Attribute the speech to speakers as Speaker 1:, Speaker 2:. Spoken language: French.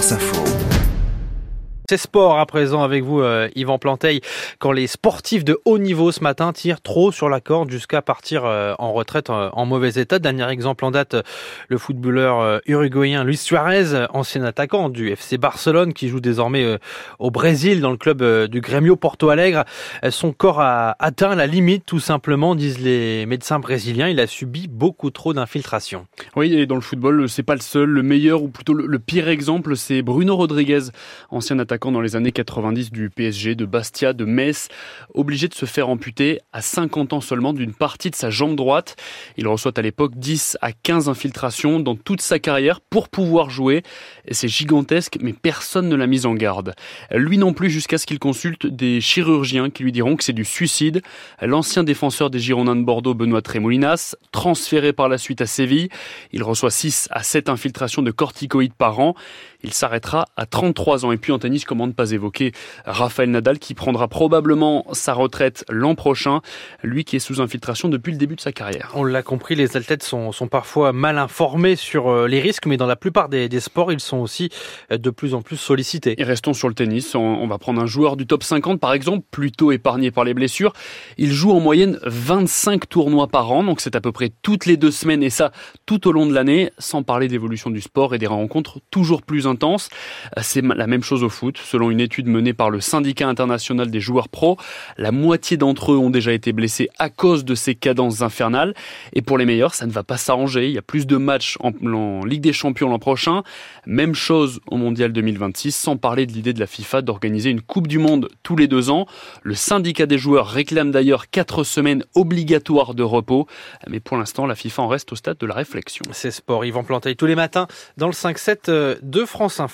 Speaker 1: France Info.
Speaker 2: C'est sport à présent avec vous, euh, Yvan Planteil. Quand les sportifs de haut niveau ce matin tirent trop sur la corde jusqu'à partir euh, en retraite euh, en mauvais état. Dernier exemple en date, le footballeur uruguayen Luis Suarez, ancien attaquant du FC Barcelone, qui joue désormais au Brésil dans le club du Grêmio Porto Alegre. Son corps a atteint la limite, tout simplement, disent les médecins brésiliens. Il a subi beaucoup trop d'infiltration.
Speaker 3: Oui, et dans le football, c'est pas le seul. Le meilleur ou plutôt le pire exemple, c'est Bruno Rodriguez, ancien attaquant dans les années 90 du PSG, de Bastia, de Metz, obligé de se faire amputer à 50 ans seulement d'une partie de sa jambe droite. Il reçoit à l'époque 10 à 15 infiltrations dans toute sa carrière pour pouvoir jouer. C'est gigantesque, mais personne ne l'a mis en garde. Lui non plus jusqu'à ce qu'il consulte des chirurgiens qui lui diront que c'est du suicide. L'ancien défenseur des Girondins de Bordeaux, Benoît Trémoulinas, transféré par la suite à Séville, il reçoit 6 à 7 infiltrations de corticoïdes par an. Il s'arrêtera à 33 ans. Et puis tennis, comment ne pas évoquer Rafael Nadal qui prendra probablement sa retraite l'an prochain, lui qui est sous infiltration depuis le début de sa carrière.
Speaker 2: On l'a compris, les athlètes sont, sont, parfois mal informés sur euh, les risques, mais dans la plupart des, des, sports, ils sont aussi euh, de plus en plus sollicités.
Speaker 3: Et restons sur le tennis, on, va prendre un joueur du top 50 par exemple, plutôt épargné par les blessures. Il joue en moyenne 25 tournois par an, donc c'est à peu près toutes les deux semaines et ça tout au long de l'année, sans parler d'évolution du sport et des rencontres toujours plus intenses. C'est la même chose au foot. Selon une étude menée par le syndicat international des joueurs pro, la moitié d'entre eux ont déjà été blessés à cause de ces cadences infernales. Et pour les meilleurs, ça ne va pas s'arranger. Il y a plus de matchs en, Ligue des Champions l'an prochain. Même chose au Mondial 2026, sans parler de l'idée de la FIFA d'organiser une Coupe du Monde tous les deux ans. Le syndicat des joueurs réclame d'ailleurs quatre semaines obligatoires de repos. Mais pour l'instant, la FIFA en reste au stade de la réflexion.
Speaker 2: C'est sport. Yvan Planteil tous les matins dans le 5-7 euh, de France Info.